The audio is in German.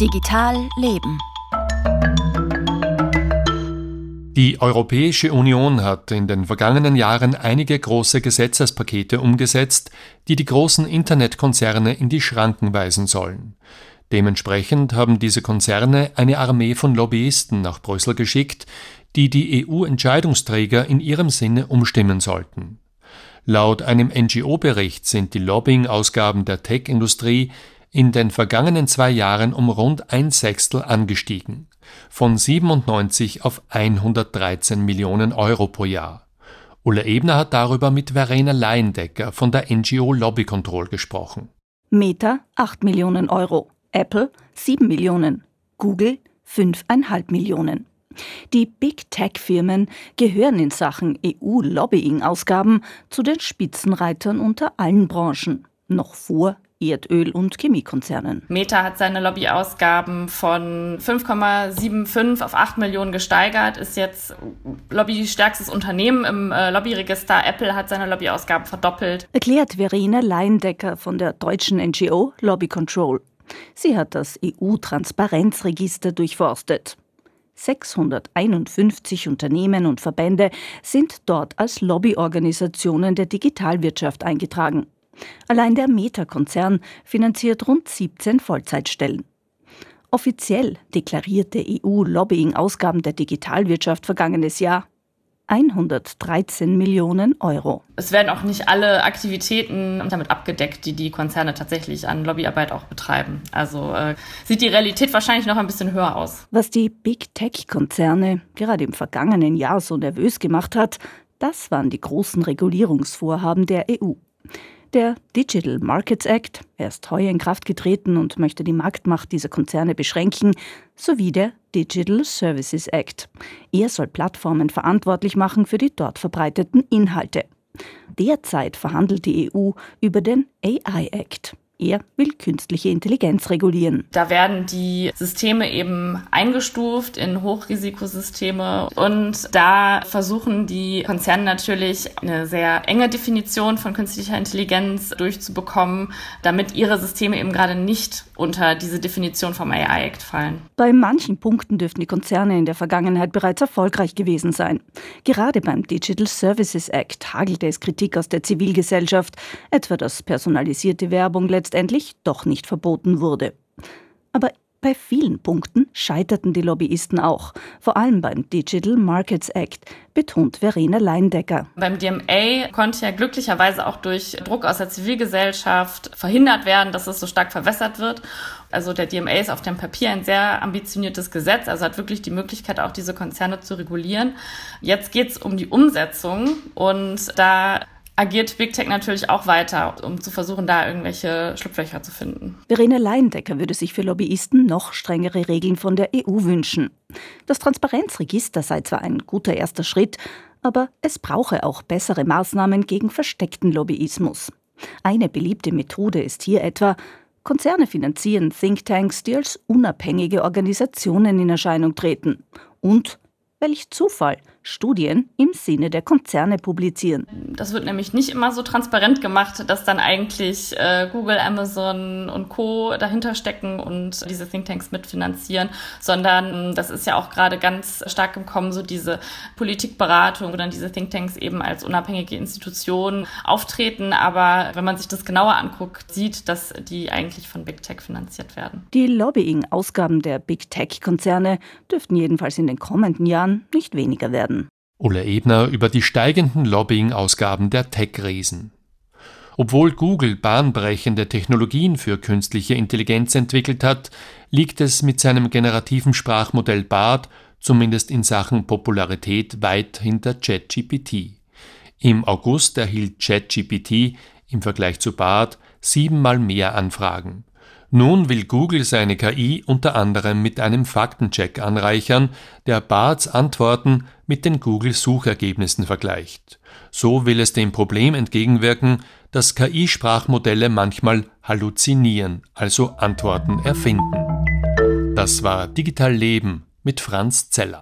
Digital Leben. Die Europäische Union hat in den vergangenen Jahren einige große Gesetzespakete umgesetzt, die die großen Internetkonzerne in die Schranken weisen sollen. Dementsprechend haben diese Konzerne eine Armee von Lobbyisten nach Brüssel geschickt, die die EU-Entscheidungsträger in ihrem Sinne umstimmen sollten. Laut einem NGO-Bericht sind die Lobbying-Ausgaben der Tech-Industrie in den vergangenen zwei Jahren um rund ein Sechstel angestiegen, von 97 auf 113 Millionen Euro pro Jahr. Ulla Ebner hat darüber mit Verena Leindecker von der NGO Lobby Control gesprochen. Meta 8 Millionen Euro, Apple 7 Millionen, Google 5,5 Millionen. Die Big Tech-Firmen gehören in Sachen EU-Lobbying-Ausgaben zu den Spitzenreitern unter allen Branchen, noch vor Erdöl- und Chemiekonzernen. Meta hat seine Lobbyausgaben von 5,75 auf 8 Millionen gesteigert, ist jetzt lobbystärkstes Unternehmen im äh, Lobbyregister. Apple hat seine Lobbyausgaben verdoppelt. Erklärt Verena Leindecker von der deutschen NGO Lobby Control. Sie hat das EU-Transparenzregister durchforstet. 651 Unternehmen und Verbände sind dort als Lobbyorganisationen der Digitalwirtschaft eingetragen. Allein der Meta-Konzern finanziert rund 17 Vollzeitstellen. Offiziell deklarierte EU-Lobbying-Ausgaben der Digitalwirtschaft vergangenes Jahr 113 Millionen Euro. Es werden auch nicht alle Aktivitäten damit abgedeckt, die die Konzerne tatsächlich an Lobbyarbeit auch betreiben. Also äh, sieht die Realität wahrscheinlich noch ein bisschen höher aus. Was die Big Tech-Konzerne gerade im vergangenen Jahr so nervös gemacht hat, das waren die großen Regulierungsvorhaben der EU. Der Digital Markets Act, er ist heuer in Kraft getreten und möchte die Marktmacht dieser Konzerne beschränken, sowie der Digital Services Act. Er soll Plattformen verantwortlich machen für die dort verbreiteten Inhalte. Derzeit verhandelt die EU über den AI Act. Er will künstliche Intelligenz regulieren. Da werden die Systeme eben eingestuft in Hochrisikosysteme und da versuchen die Konzerne natürlich eine sehr enge Definition von künstlicher Intelligenz durchzubekommen, damit ihre Systeme eben gerade nicht unter diese Definition vom AI Act fallen. Bei manchen Punkten dürften die Konzerne in der Vergangenheit bereits erfolgreich gewesen sein. Gerade beim Digital Services Act hagelte es Kritik aus der Zivilgesellschaft, etwa dass personalisierte Werbung letztendlich doch nicht verboten wurde. Aber bei vielen Punkten scheiterten die Lobbyisten auch, vor allem beim Digital Markets Act, betont Verena Leindecker. Beim DMA konnte ja glücklicherweise auch durch Druck aus der Zivilgesellschaft verhindert werden, dass es so stark verwässert wird. Also der DMA ist auf dem Papier ein sehr ambitioniertes Gesetz, also hat wirklich die Möglichkeit, auch diese Konzerne zu regulieren. Jetzt geht es um die Umsetzung und da agiert Big Tech natürlich auch weiter, um zu versuchen, da irgendwelche Schlupflöcher zu finden. Verena Leindecker würde sich für Lobbyisten noch strengere Regeln von der EU wünschen. Das Transparenzregister sei zwar ein guter erster Schritt, aber es brauche auch bessere Maßnahmen gegen versteckten Lobbyismus. Eine beliebte Methode ist hier etwa, Konzerne finanzieren Thinktanks, die als unabhängige Organisationen in Erscheinung treten und welch Zufall, Studien im Sinne der Konzerne publizieren. Das wird nämlich nicht immer so transparent gemacht, dass dann eigentlich äh, Google, Amazon und Co. dahinter stecken und diese Thinktanks mitfinanzieren, sondern das ist ja auch gerade ganz stark im Kommen, so diese Politikberatung, wo dann diese Thinktanks eben als unabhängige Institutionen auftreten. Aber wenn man sich das genauer anguckt, sieht, dass die eigentlich von Big Tech finanziert werden. Die Lobbying-Ausgaben der Big Tech-Konzerne dürften jedenfalls in den kommenden Jahren nicht weniger werden. Ulla Ebner über die steigenden Lobbying-Ausgaben der Tech-Riesen. Obwohl Google bahnbrechende Technologien für künstliche Intelligenz entwickelt hat, liegt es mit seinem generativen Sprachmodell BART zumindest in Sachen Popularität weit hinter ChatGPT. Im August erhielt ChatGPT im Vergleich zu BART siebenmal mehr Anfragen. Nun will Google seine KI unter anderem mit einem Faktencheck anreichern, der Barts Antworten mit den Google-Suchergebnissen vergleicht. So will es dem Problem entgegenwirken, dass KI-Sprachmodelle manchmal halluzinieren, also Antworten erfinden. Das war Digital Leben mit Franz Zeller.